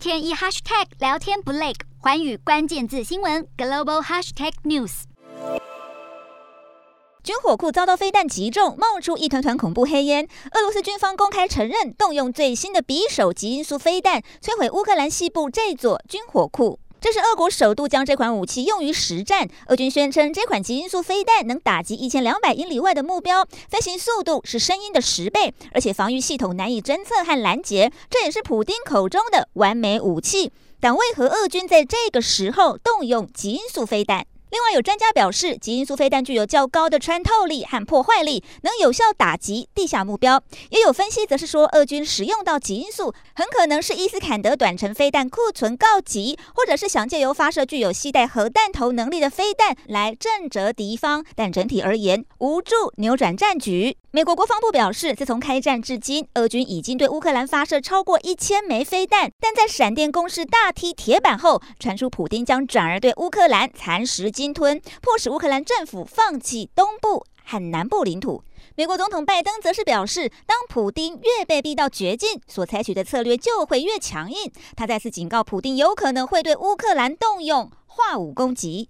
天一 hashtag 聊天不累，环宇关键字新闻 global hashtag news。军火库遭到飞弹击中，冒出一团团恐怖黑烟。俄罗斯军方公开承认，动用最新的匕首及音速飞弹摧毁乌克兰西部这座军火库。这是俄国首度将这款武器用于实战。俄军宣称，这款极音速飞弹能打击一千两百英里外的目标，飞行速度是声音的十倍，而且防御系统难以侦测和拦截。这也是普丁口中的完美武器。但为何俄军在这个时候动用极音速飞弹？另外，有专家表示，极音速飞弹具有较高的穿透力和破坏力，能有效打击地下目标。也有分析则是说，俄军使用到极音速，很可能是伊斯坎德短程飞弹库存告急，或者是想借由发射具有携带核弹头能力的飞弹来震慑敌方。但整体而言，无助扭转战局。美国国防部表示，自从开战至今，俄军已经对乌克兰发射超过一千枚飞弹，但在闪电攻势大踢铁板后，传出普丁将转而对乌克兰蚕食鲸吞，迫使乌克兰政府放弃东部和南部领土。美国总统拜登则是表示，当普丁越被逼到绝境，所采取的策略就会越强硬。他再次警告普丁，有可能会对乌克兰动用化武攻击。